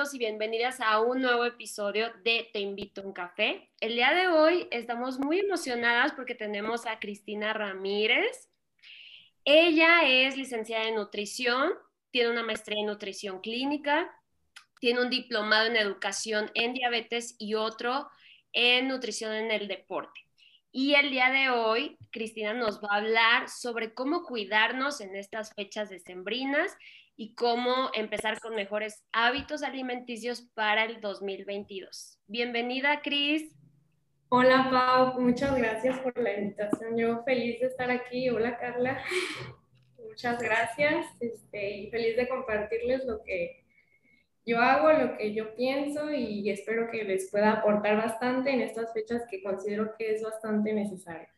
y bienvenidas a un nuevo episodio de Te invito a un café. El día de hoy estamos muy emocionadas porque tenemos a Cristina Ramírez. Ella es licenciada en nutrición, tiene una maestría en nutrición clínica, tiene un diplomado en educación en diabetes y otro en nutrición en el deporte. Y el día de hoy, Cristina nos va a hablar sobre cómo cuidarnos en estas fechas decembrinas y cómo empezar con mejores hábitos alimenticios para el 2022. Bienvenida, Cris. Hola, Pau. Muchas gracias por la invitación. Yo feliz de estar aquí. Hola, Carla. Muchas gracias este, y feliz de compartirles lo que yo hago lo que yo pienso y espero que les pueda aportar bastante en estas fechas que considero que es bastante necesario.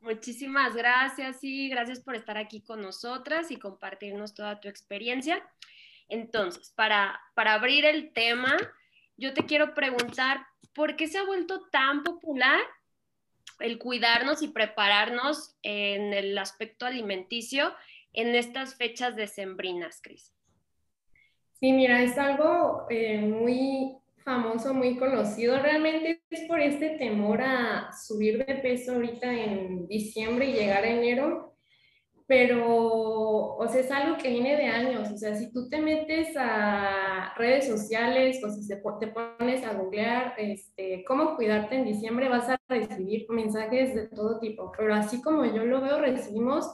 Muchísimas gracias y gracias por estar aquí con nosotras y compartirnos toda tu experiencia. Entonces, para, para abrir el tema, yo te quiero preguntar, ¿por qué se ha vuelto tan popular el cuidarnos y prepararnos en el aspecto alimenticio en estas fechas decembrinas, Cris? Sí, mira, es algo eh, muy famoso, muy conocido. Realmente es por este temor a subir de peso ahorita en diciembre y llegar a enero. Pero, o sea, es algo que viene de años. O sea, si tú te metes a redes sociales o si te pones a googlear este, cómo cuidarte en diciembre, vas a recibir mensajes de todo tipo. Pero así como yo lo veo, recibimos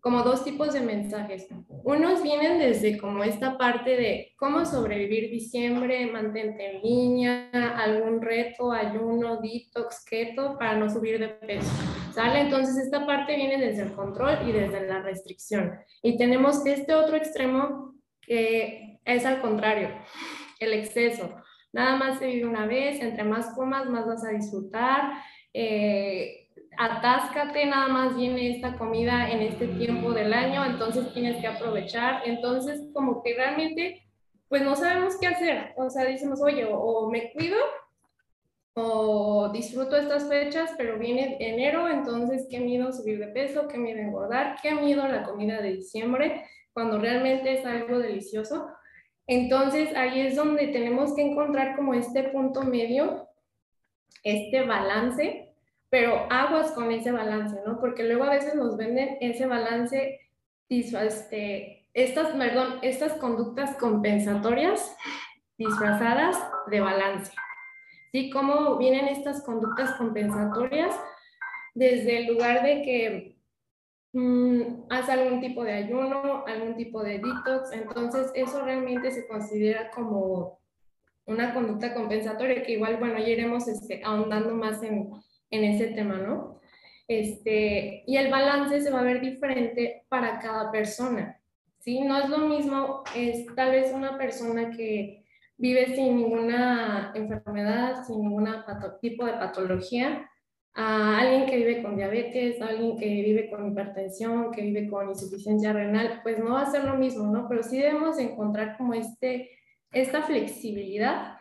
como dos tipos de mensajes. Unos vienen desde como esta parte de cómo sobrevivir diciembre, mantente en línea, algún reto, ayuno, detox, keto para no subir de peso. ¿Sale? Entonces esta parte viene desde el control y desde la restricción. Y tenemos este otro extremo que es al contrario, el exceso. Nada más se vive una vez, entre más comas, más vas a disfrutar. Eh, atáscate, nada más viene esta comida en este tiempo del año, entonces tienes que aprovechar. Entonces, como que realmente, pues no sabemos qué hacer. O sea, decimos, oye, o, me cuido o disfruto estas fechas, pero viene enero, entonces qué miedo subir de peso, qué miedo engordar, qué miedo la comida de diciembre, cuando realmente es algo delicioso. Entonces ahí es donde tenemos que encontrar como este punto medio, este balance pero aguas con ese balance, ¿no? Porque luego a veces nos venden ese balance, este, estas, perdón, estas conductas compensatorias disfrazadas de balance. ¿Sí? ¿Cómo vienen estas conductas compensatorias? Desde el lugar de que mm, hace algún tipo de ayuno, algún tipo de detox, entonces eso realmente se considera como una conducta compensatoria que igual, bueno, ya iremos este, ahondando más en, en ese tema, ¿no? Este, y el balance se va a ver diferente para cada persona, ¿sí? No es lo mismo, es tal vez una persona que vive sin ninguna enfermedad, sin ningún tipo de patología, a alguien que vive con diabetes, a alguien que vive con hipertensión, que vive con insuficiencia renal, pues no va a ser lo mismo, ¿no? Pero sí debemos encontrar como este, esta flexibilidad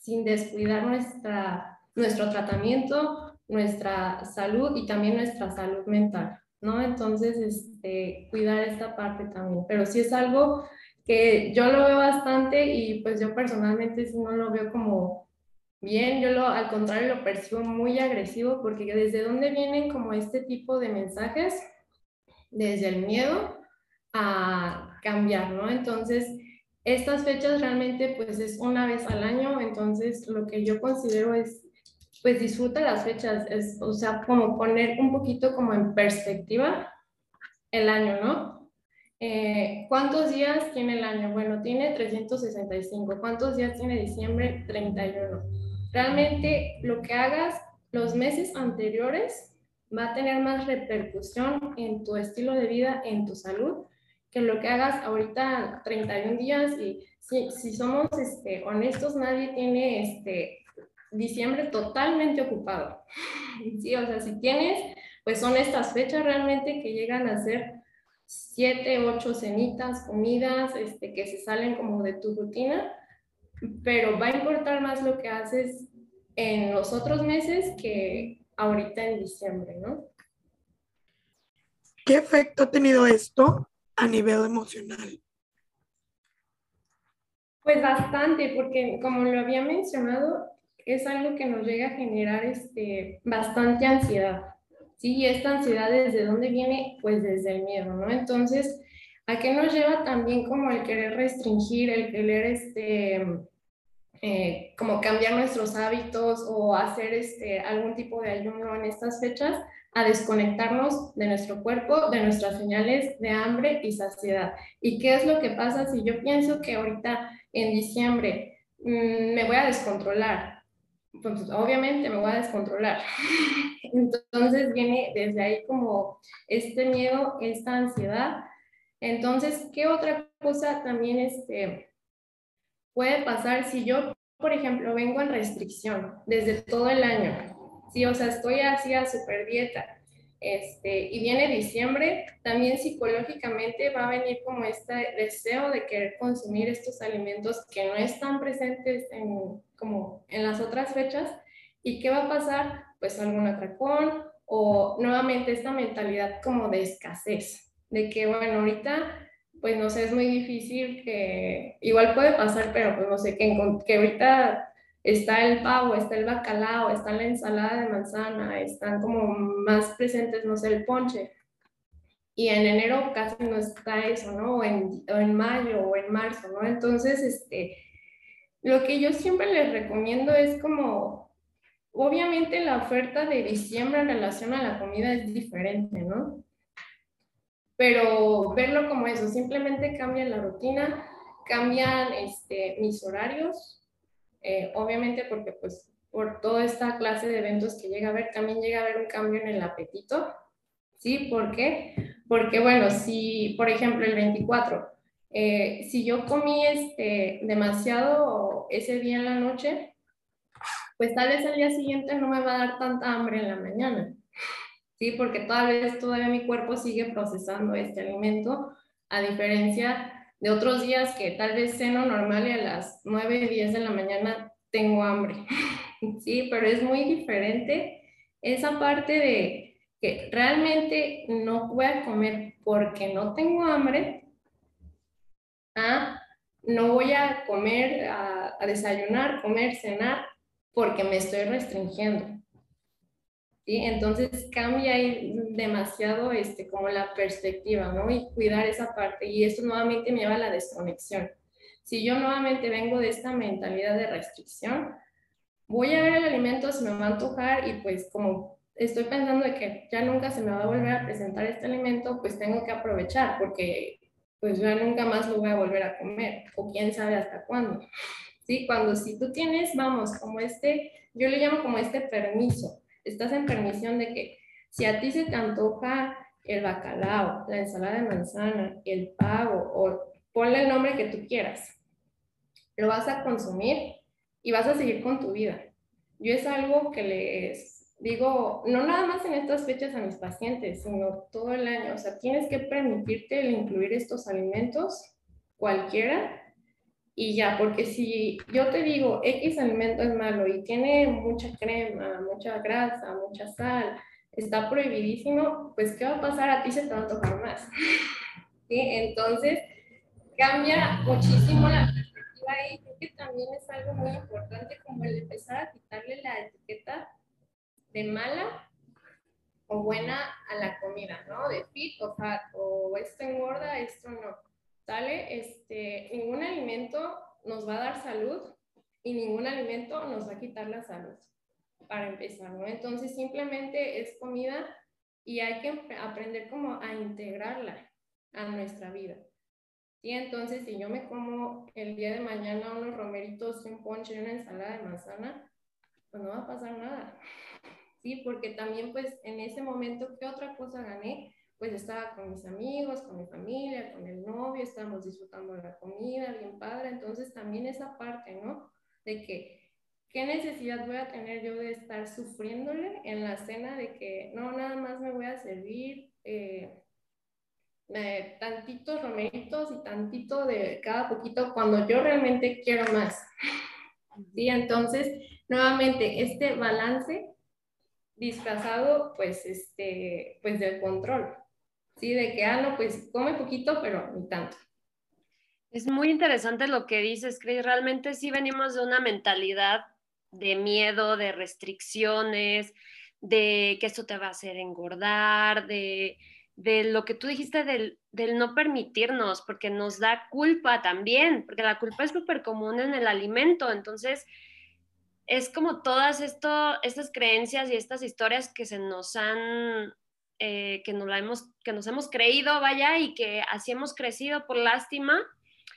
sin descuidar nuestra, nuestro tratamiento, nuestra salud y también nuestra salud mental, ¿no? Entonces, este, cuidar esta parte también. Pero sí es algo que yo lo veo bastante y pues yo personalmente no lo veo como bien, yo lo, al contrario lo percibo muy agresivo porque desde dónde vienen como este tipo de mensajes, desde el miedo a cambiar, ¿no? Entonces, estas fechas realmente pues es una vez al año, entonces lo que yo considero es pues disfruta las fechas, es, o sea, como poner un poquito como en perspectiva el año, ¿no? Eh, ¿Cuántos días tiene el año? Bueno, tiene 365. ¿Cuántos días tiene diciembre? 31. Realmente lo que hagas los meses anteriores va a tener más repercusión en tu estilo de vida, en tu salud, que lo que hagas ahorita 31 días. Y si, si somos este, honestos, nadie tiene este, diciembre totalmente ocupado. Sí, o sea, si tienes, pues son estas fechas realmente que llegan a ser siete, ocho cenitas, comidas, este, que se salen como de tu rutina, pero va a importar más lo que haces en los otros meses que ahorita en diciembre, ¿no? ¿Qué efecto ha tenido esto a nivel emocional? Pues bastante, porque como lo había mencionado, es algo que nos llega a generar este, bastante ansiedad. Sí, y esta ansiedad desde dónde viene? Pues desde el miedo, ¿no? Entonces, ¿a qué nos lleva también como el querer restringir, el querer este, eh, como cambiar nuestros hábitos o hacer este, algún tipo de ayuno en estas fechas? a desconectarnos de nuestro cuerpo, de nuestras señales de hambre y saciedad. ¿Y qué es lo que pasa si yo pienso que ahorita en diciembre mmm, me voy a descontrolar? Pues obviamente me voy a descontrolar. Entonces viene desde ahí como este miedo, esta ansiedad. Entonces, ¿qué otra cosa también este, puede pasar si yo, por ejemplo, vengo en restricción desde todo el año? Sí, o sea, estoy así a super dieta. Este, y viene diciembre, también psicológicamente va a venir como este deseo de querer consumir estos alimentos que no están presentes en, como en las otras fechas. ¿Y qué va a pasar? Pues algún atracón o nuevamente esta mentalidad como de escasez, de que bueno, ahorita pues no sé, es muy difícil que, igual puede pasar, pero pues no sé, que, que ahorita está el pavo, está el bacalao, está la ensalada de manzana, están como más presentes, no sé, el ponche. Y en enero casi no está eso, ¿no? O en, o en mayo o en marzo, ¿no? Entonces, este, lo que yo siempre les recomiendo es como, obviamente la oferta de diciembre en relación a la comida es diferente, ¿no? Pero verlo como eso, simplemente cambia la rutina, cambian este, mis horarios, eh, obviamente porque pues por toda esta clase de eventos que llega a haber, también llega a haber un cambio en el apetito, ¿sí? ¿Por qué? Porque bueno, si por ejemplo el 24, eh, si yo comí este, demasiado ese día en la noche, pues tal vez al día siguiente no me va a dar tanta hambre en la mañana, ¿sí? Porque tal vez todavía mi cuerpo sigue procesando este alimento, a diferencia de otros días que tal vez ceno normal y a las 9, 10 de la mañana tengo hambre. sí, pero es muy diferente esa parte de que realmente no voy a comer porque no tengo hambre, a no voy a comer, a, a desayunar, comer, cenar porque me estoy restringiendo. ¿Sí? Entonces cambia demasiado este, como la perspectiva, ¿no? Y cuidar esa parte. Y esto nuevamente me lleva a la desconexión. Si yo nuevamente vengo de esta mentalidad de restricción, voy a ver el alimento, se me va a antojar y pues como estoy pensando de que ya nunca se me va a volver a presentar este alimento, pues tengo que aprovechar porque pues ya nunca más lo voy a volver a comer o quién sabe hasta cuándo. Sí, cuando si tú tienes, vamos, como este, yo le llamo como este permiso, estás en permisión de que si a ti se te antoja el bacalao, la ensalada de manzana, el pavo o ponle el nombre que tú quieras, lo vas a consumir y vas a seguir con tu vida. Yo es algo que les digo, no nada más en estas fechas a mis pacientes, sino todo el año. O sea, tienes que permitirte el incluir estos alimentos, cualquiera, y ya, porque si yo te digo X alimento es malo y tiene mucha crema, mucha grasa, mucha sal, está prohibidísimo, pues ¿qué va a pasar? A ti se te va a tocar más. ¿Sí? Entonces, cambia muchísimo la perspectiva y creo que también es algo muy importante como el empezar a quitarle la etiqueta de mala o buena a la comida, ¿no? De fit o fat, o esto engorda, esto no ¿sale? Este, ningún alimento nos va a dar salud y ningún alimento nos va a quitar la salud, para empezar, ¿no? Entonces simplemente es comida y hay que aprender como a integrarla a nuestra vida. Y entonces si yo me como el día de mañana unos romeritos, un ponche y una ensalada de manzana, pues no va a pasar nada. Sí, porque también pues en ese momento, ¿qué otra cosa gané? Pues estaba con mis amigos, con mi familia, con el novio, estábamos disfrutando de la comida, bien padre, entonces también esa parte, ¿no? De que, ¿qué necesidad voy a tener yo de estar sufriéndole en la cena de que no, nada más me voy a servir eh, tantitos romeritos y tantito de cada poquito cuando yo realmente quiero más? ¿Sí? Entonces, nuevamente, este balance disfrazado, pues, este, pues del control. ¿Sí? De que, ah, no, pues come poquito, pero ni tanto. Es muy interesante lo que dices, Chris. Realmente sí venimos de una mentalidad de miedo, de restricciones, de que esto te va a hacer engordar, de, lo que tú dijiste del, del, no permitirnos, porque nos da culpa también, porque la culpa es súper común en el alimento. Entonces, es como todas esto, estas creencias y estas historias que se nos han, eh, que, nos la hemos, que nos hemos creído, vaya, y que así hemos crecido por lástima.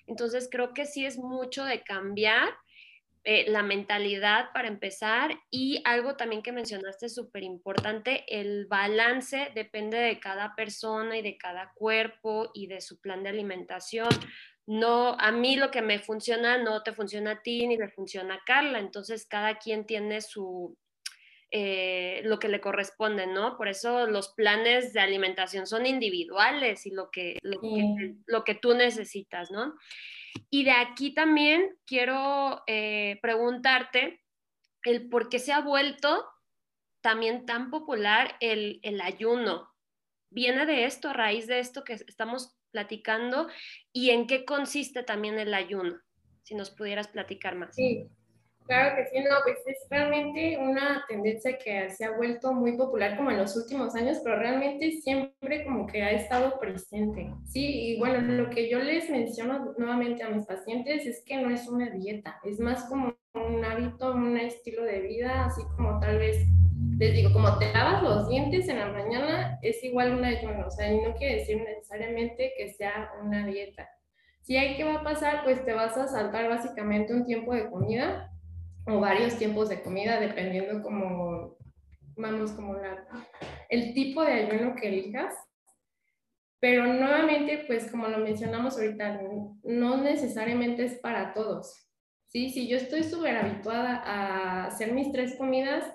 Entonces creo que sí es mucho de cambiar eh, la mentalidad para empezar. Y algo también que mencionaste súper importante, el balance depende de cada persona y de cada cuerpo y de su plan de alimentación. No, a mí lo que me funciona no te funciona a ti ni le funciona a Carla, entonces cada quien tiene su, eh, lo que le corresponde, ¿no? Por eso los planes de alimentación son individuales y lo que, lo, que, tú necesitas, ¿no? Y de aquí también quiero eh, preguntarte el por qué se ha vuelto también tan popular el, el, ayuno. ¿Viene de esto, a raíz de esto que estamos platicando? ¿Y en qué consiste también el ayuno? Si nos pudieras platicar más. Sí, Claro que sí, no, pues es realmente una tendencia que se ha vuelto muy popular como en los últimos años, pero realmente siempre como que ha estado presente. Sí, y bueno, lo que yo les menciono nuevamente a mis pacientes es que no es una dieta, es más como un hábito, un estilo de vida, así como tal vez, les digo, como te lavas los dientes en la mañana, es igual una ayuno, o sea, y no quiere decir necesariamente que sea una dieta. Si hay que va a pasar, pues te vas a saltar básicamente un tiempo de comida o varios tiempos de comida, dependiendo como, vamos, como la, el tipo de ayuno que elijas. Pero nuevamente, pues como lo mencionamos ahorita, no necesariamente es para todos. ¿sí? Si yo estoy súper habituada a hacer mis tres comidas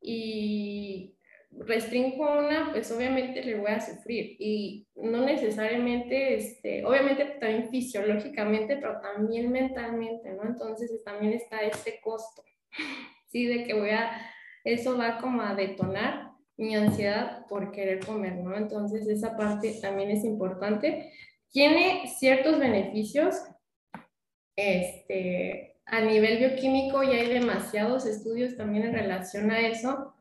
y restringo una, pues obviamente le voy a sufrir y no necesariamente, este, obviamente también fisiológicamente, pero también mentalmente, ¿no? Entonces también está este costo, ¿sí? De que voy a, eso va como a detonar mi ansiedad por querer comer, ¿no? Entonces esa parte también es importante. Tiene ciertos beneficios, este, a nivel bioquímico y hay demasiados estudios también en relación a eso,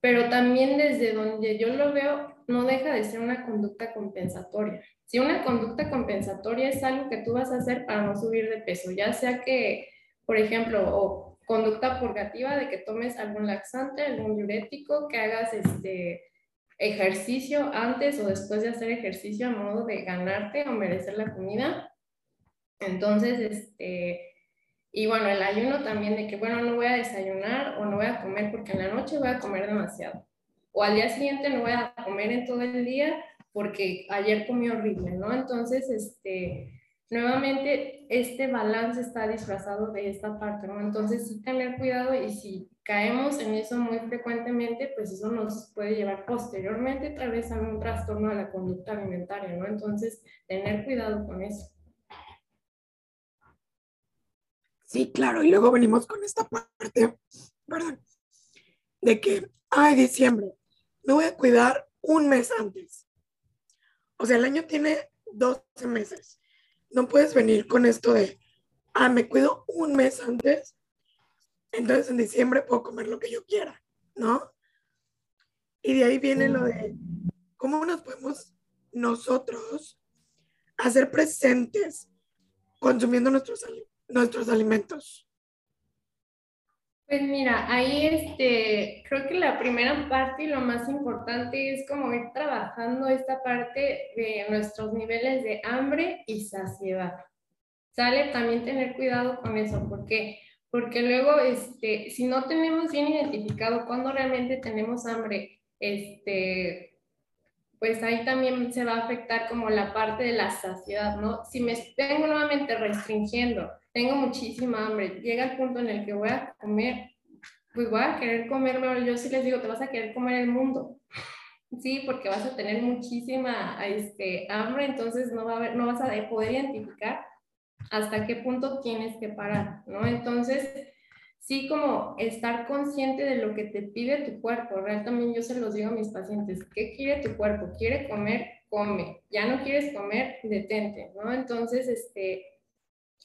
pero también desde donde yo lo veo, no deja de ser una conducta compensatoria. Si una conducta compensatoria es algo que tú vas a hacer para no subir de peso, ya sea que, por ejemplo, o conducta purgativa de que tomes algún laxante, algún diurético, que hagas este ejercicio antes o después de hacer ejercicio a modo de ganarte o merecer la comida. Entonces, este, y bueno, el ayuno también de que, bueno, no voy a desayunar o no voy a comer porque en la noche voy a comer demasiado. O al día siguiente no voy a comer en todo el día porque ayer comí horrible, ¿no? Entonces, este, nuevamente, este balance está disfrazado de esta parte, ¿no? Entonces, sí tener cuidado y si caemos en eso muy frecuentemente, pues eso nos puede llevar posteriormente tal vez a un trastorno de la conducta alimentaria, ¿no? Entonces, tener cuidado con eso. Sí, claro, y luego venimos con esta parte, perdón, de que, ay, diciembre, me voy a cuidar un mes antes. O sea, el año tiene 12 meses. No puedes venir con esto de, ah, me cuido un mes antes, entonces en diciembre puedo comer lo que yo quiera, ¿no? Y de ahí viene lo de cómo nos podemos nosotros hacer presentes consumiendo nuestros alimentos nuestros alimentos? Pues mira, ahí este, creo que la primera parte y lo más importante es como ir trabajando esta parte de nuestros niveles de hambre y saciedad. Sale también tener cuidado con eso, porque porque luego, este, si no tenemos bien identificado cuándo realmente tenemos hambre, este, pues ahí también se va a afectar como la parte de la saciedad, ¿no? Si me tengo nuevamente restringiendo, tengo muchísima hambre, llega el punto en el que voy a comer, pues voy a querer comerme, yo sí les digo, te vas a querer comer el mundo, sí, porque vas a tener muchísima este, hambre, entonces no, va a no vas a poder identificar hasta qué punto tienes que parar, ¿no? Entonces, sí como estar consciente de lo que te pide tu cuerpo. Real también yo se los digo a mis pacientes, ¿qué quiere tu cuerpo? ¿Quiere comer? Come. ¿Ya no quieres comer? Detente, ¿no? Entonces, este,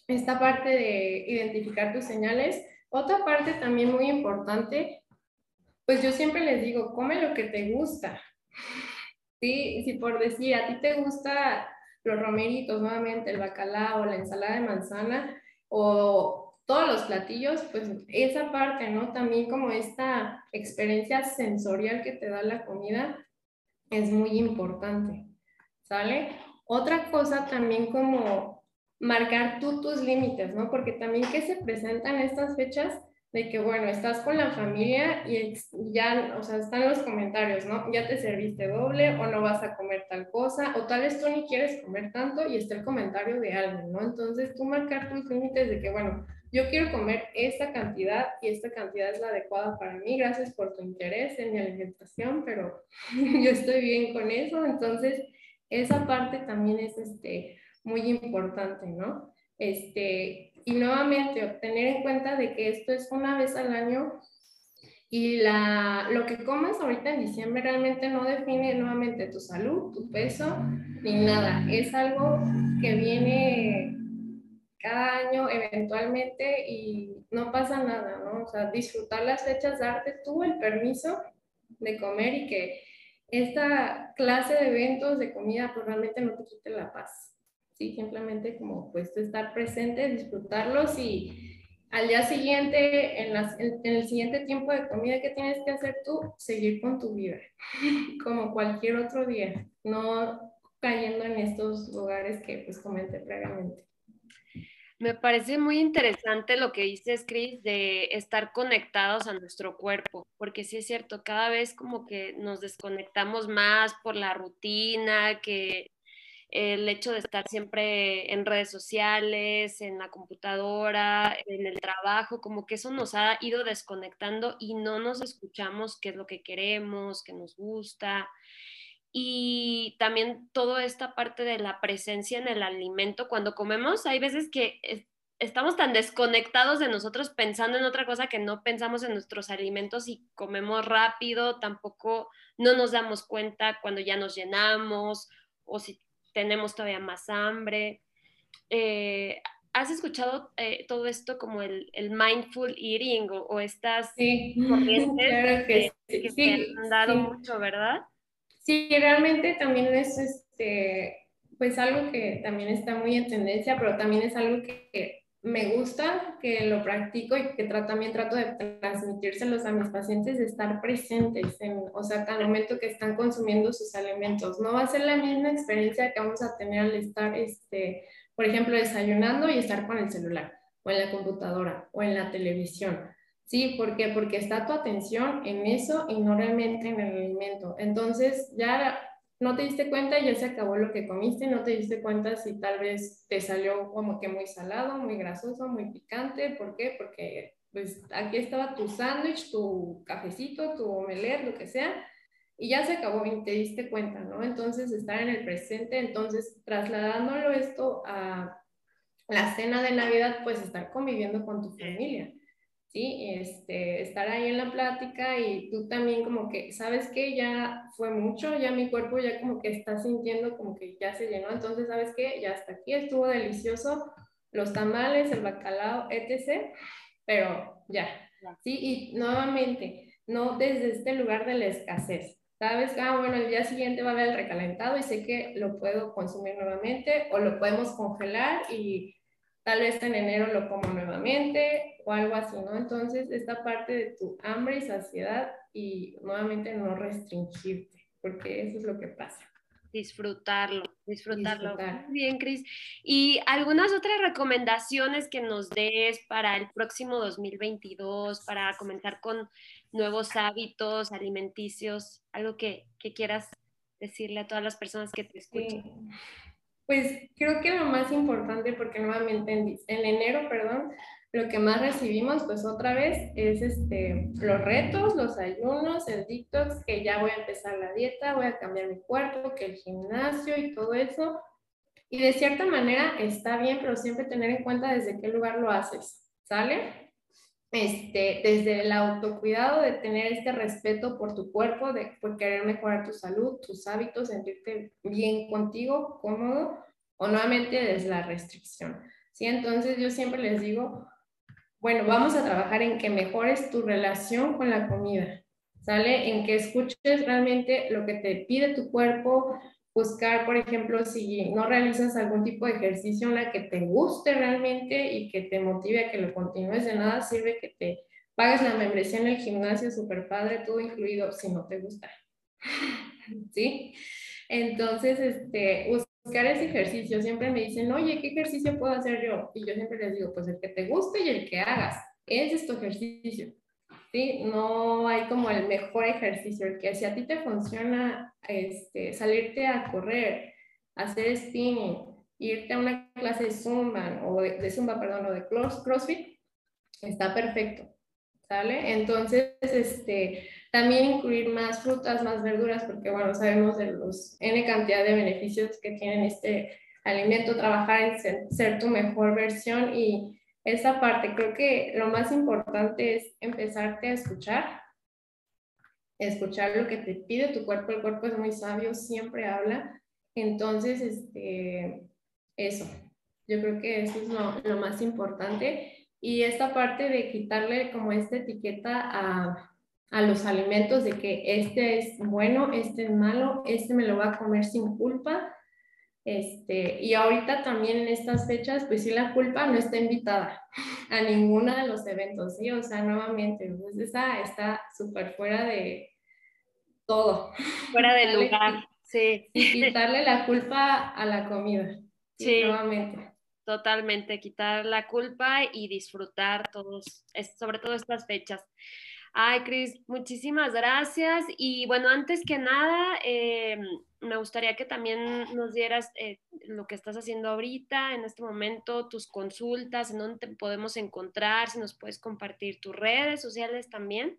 esta parte de identificar tus señales. Otra parte también muy importante, pues yo siempre les digo, come lo que te gusta. Sí, si por decir, a ti te gusta los romeritos, nuevamente el bacalao, la ensalada de manzana o todos los platillos, pues esa parte, ¿no? También como esta experiencia sensorial que te da la comida es muy importante, ¿sale? Otra cosa también como marcar tú tus límites, ¿no? Porque también que se presentan estas fechas de que, bueno, estás con la familia y ya, o sea, están los comentarios, ¿no? Ya te serviste doble o no vas a comer tal cosa, o tal vez tú ni quieres comer tanto y está el comentario de alguien, ¿no? Entonces tú marcar tus límites de que, bueno, yo quiero comer esta cantidad y esta cantidad es la adecuada para mí, gracias por tu interés en mi alimentación, pero yo estoy bien con eso, entonces esa parte también es este, muy importante, ¿no? Este, y nuevamente, tener en cuenta de que esto es una vez al año y la, lo que comas ahorita en diciembre realmente no define nuevamente tu salud, tu peso, ni nada. Es algo que viene cada año eventualmente y no pasa nada, ¿no? O sea, disfrutar las fechas, darte tú el permiso de comer y que esta clase de eventos de comida pues realmente no te quite la paz. ¿Sí? Simplemente como pues estar presente, disfrutarlos y al día siguiente, en, en, el siguiente tiempo de comida que tienes que hacer tú, seguir con tu vida, como cualquier otro día, no cayendo en estos lugares que pues comenté previamente. Me parece muy interesante lo que dices, Cris, de estar conectados a nuestro cuerpo, porque sí es cierto, cada vez como que nos desconectamos más por la rutina, que el hecho de estar siempre en redes sociales, en la computadora, en el trabajo, como que eso nos ha ido desconectando y no nos escuchamos qué es lo que queremos, qué nos gusta. Y también toda esta parte de la presencia en el alimento, cuando comemos, hay veces que estamos tan desconectados de nosotros pensando en otra cosa que no pensamos en nuestros alimentos y comemos rápido, tampoco no nos damos cuenta cuando ya nos llenamos o si tenemos todavía más hambre. Eh, ¿Has escuchado eh, todo esto como el, el mindful eating o, estas corrientes que, que, han dado mucho, verdad? Sí, realmente también es este, pues algo que también está muy en tendencia, pero también es algo que me gusta, que lo practico y que también trato de transmitírselos a mis pacientes, de estar presentes, en, o sea, al momento que están consumiendo sus alimentos. No va a ser la misma experiencia que vamos a tener al estar, este, por ejemplo, desayunando y estar con el celular, o en la computadora, o en la televisión. ¿Sí? ¿Por qué? Porque está tu atención en eso y no realmente en el alimento. Entonces, ya no te diste cuenta y ya se acabó lo que comiste, no te diste cuenta si tal vez te salió como que muy salado, muy grasoso, muy picante. ¿Por qué? Porque pues aquí estaba tu sándwich, tu cafecito, tu omelette, lo que sea, y ya se acabó y te diste cuenta, ¿no? Entonces, estar en el presente, entonces, trasladándolo esto a la cena de Navidad, pues estar conviviendo con tu familia. ¿Sí? Este, estar ahí en la plática y tú también como que, ¿sabes qué? Ya fue mucho, ya mi cuerpo ya como que está sintiendo como que ya se llenó, entonces, ¿sabes qué? Ya hasta aquí estuvo delicioso, los tamales, el bacalao, etc., pero ya, ¿sí? Y nuevamente, no desde este lugar de la escasez. ¿Sabes? Ah, bueno, el día siguiente va a haber el recalentado y sé que lo puedo consumir nuevamente o lo podemos congelar y tal vez en enero lo como nuevamente o algo así, ¿no? Entonces, esta parte de tu hambre y saciedad y nuevamente no restringirte, porque eso es lo que pasa. Disfrutarlo, disfrutarlo. bien, Cris. ¿Y algunas otras recomendaciones que nos des para el próximo 2022, para comenzar con nuevos hábitos alimenticios? Algo que, que quieras decirle a todas las personas que te escuchan. Pues creo que lo más importante, porque nuevamente en, enero, perdón, lo que más recibimos, pues otra vez, es este, los retos, los ayunos, el detox, que ya voy a empezar la dieta, voy a cambiar mi cuerpo, que el gimnasio y todo eso. Y de cierta manera está bien, pero siempre tener en cuenta desde qué lugar lo haces, ¿sale? Este, desde el autocuidado, de tener este respeto por tu cuerpo, de por querer mejorar tu salud, tus hábitos, sentirte bien contigo, cómodo, o nuevamente desde la restricción. ¿sí? Entonces yo siempre les digo, bueno, vamos a trabajar en que mejores tu relación con la comida, ¿sale? En que escuches realmente lo que te pide tu cuerpo, buscar, por ejemplo, si no realizas algún tipo de ejercicio en la que te guste realmente y que te motive a que lo continúes, de nada sirve que te pagues la membresía en el gimnasio, super padre, todo incluido, si no te gusta. ¿Sí? Entonces, este, buscar ese ejercicio. Siempre me dicen, oye, ¿qué ejercicio puedo hacer yo? Y yo siempre les digo, pues el que te guste y el que hagas. Ese es tu ejercicio. ¿Sí? No hay como el mejor ejercicio, que si a ti te funciona este, salirte a correr, hacer spinning, irte a una clase de Zumba, o de, Zumba, perdón, o de CrossFit, está perfecto, ¿sale? Entonces, este, también incluir más frutas, más verduras, porque, bueno, sabemos de los N cantidad de beneficios que tienen este alimento, trabajar en ser tu mejor versión y esa parte. Creo que lo más importante es empezarte a escuchar, escuchar lo que te pide tu cuerpo. El cuerpo es muy sabio, siempre habla. Entonces, este, eso, yo creo que eso es lo, lo más importante. Y esta parte de quitarle como esta etiqueta a, a los alimentos de que este es bueno, este es malo, este me lo va a comer sin culpa este, y ahorita también en estas fechas, pues sí, la culpa no está invitada a ninguno de los eventos, ¿sí? O sea, nuevamente, pues esa está súper fuera de todo. Fuera de lugar, sí. Y quitarle la culpa a la comida. Sí, nuevamente. Totalmente, quitar la culpa y disfrutar todos, sobre todo estas fechas. Ay, Cris, muchísimas gracias. Y bueno, antes que nada, eh, me gustaría que también nos dieras eh, lo que estás haciendo ahorita, en este momento, tus consultas, en dónde te podemos encontrar, si nos puedes compartir tus redes sociales también.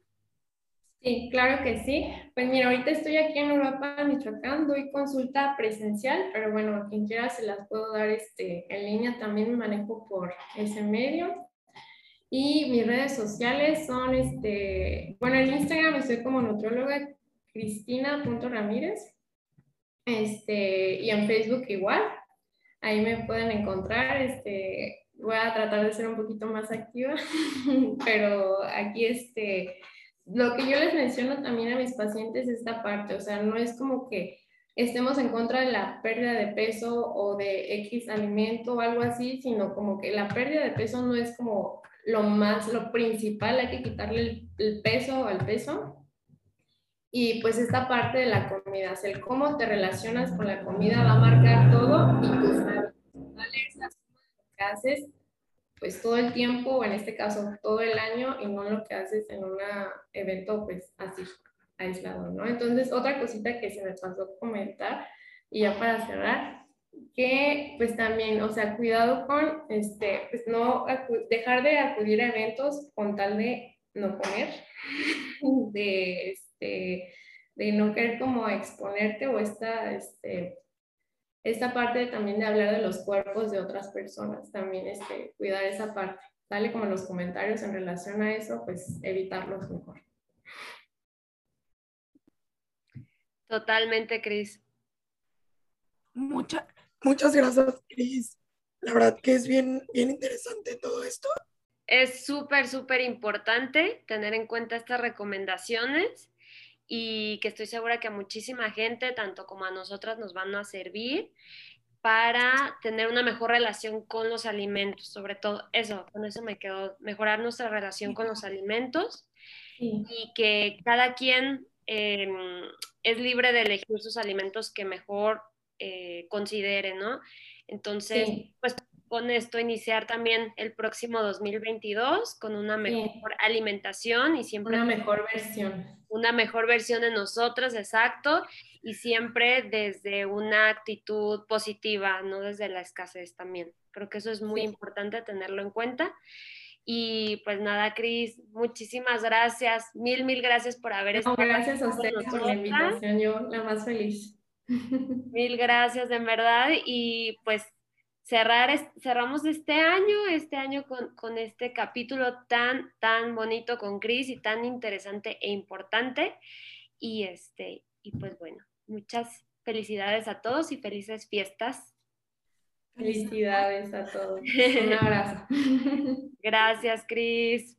Sí, claro que sí. Pues mira, ahorita estoy aquí en Europa, Michoacán, doy consulta presencial, pero bueno, quien quiera se las puedo dar este, en línea, también me manejo por ese medio. Y mis redes sociales son, este, bueno, en Instagram estoy como nutróloga cristina.ramírez. Este, y en Facebook igual. Ahí me pueden encontrar. Este, voy a tratar de ser un poquito más activa, pero aquí este, lo que yo les menciono también a mis pacientes es esta parte, o sea, no es como que estemos en contra de la pérdida de peso o de X alimento o algo así, sino como que la pérdida de peso no es como lo más, lo principal, hay que quitarle el, peso al peso. Y pues esta parte de la comida, el cómo te relacionas con la comida va a marcar todo y tus hábitos. que haces pues todo el tiempo, o en este caso todo el año, y no lo que haces en un evento pues así, aislado, ¿no? Entonces, otra cosita que se me pasó comentar, y ya para cerrar, que pues también, o sea, cuidado con, este, pues no, dejar de acudir a eventos con tal de no comer, de, este, de no querer como exponerte o esta, este, esta parte también de hablar de los cuerpos de otras personas, también este, cuidar esa parte, sale como los comentarios en relación a eso, pues evitarlos mejor. Totalmente, Cris. Mucha, Muchas gracias, Cris. La verdad que es bien, bien interesante todo esto. Es súper, súper importante tener en cuenta estas recomendaciones y que estoy segura que a muchísima gente, tanto como a nosotras, nos van a servir para tener una mejor relación con los alimentos, sobre todo eso, con eso me quedó, mejorar nuestra relación con los alimentos y que cada quien em, es libre de elegir sus alimentos que mejor eh, considere, ¿no? Entonces, pues con esto iniciar también el próximo 2022 con una mejor alimentación y siempre... Una mejor versión. Una mejor versión de nosotras, exacto, y siempre desde una actitud positiva, no desde la escasez también. Creo que eso es muy importante tenerlo en cuenta. Y pues nada, Cris, muchísimas gracias, mil, mil gracias por haber estado. gracias a ustedes por la invitación, yo la más feliz. Mil gracias, en verdad. Y pues cerrar, cerramos este año, este año con, con, este capítulo tan, tan bonito con Cris y tan interesante e importante. Y, este, y pues bueno, muchas felicidades a todos y felices fiestas. Felicidades a todos. Un abrazo. Gracias, Cris.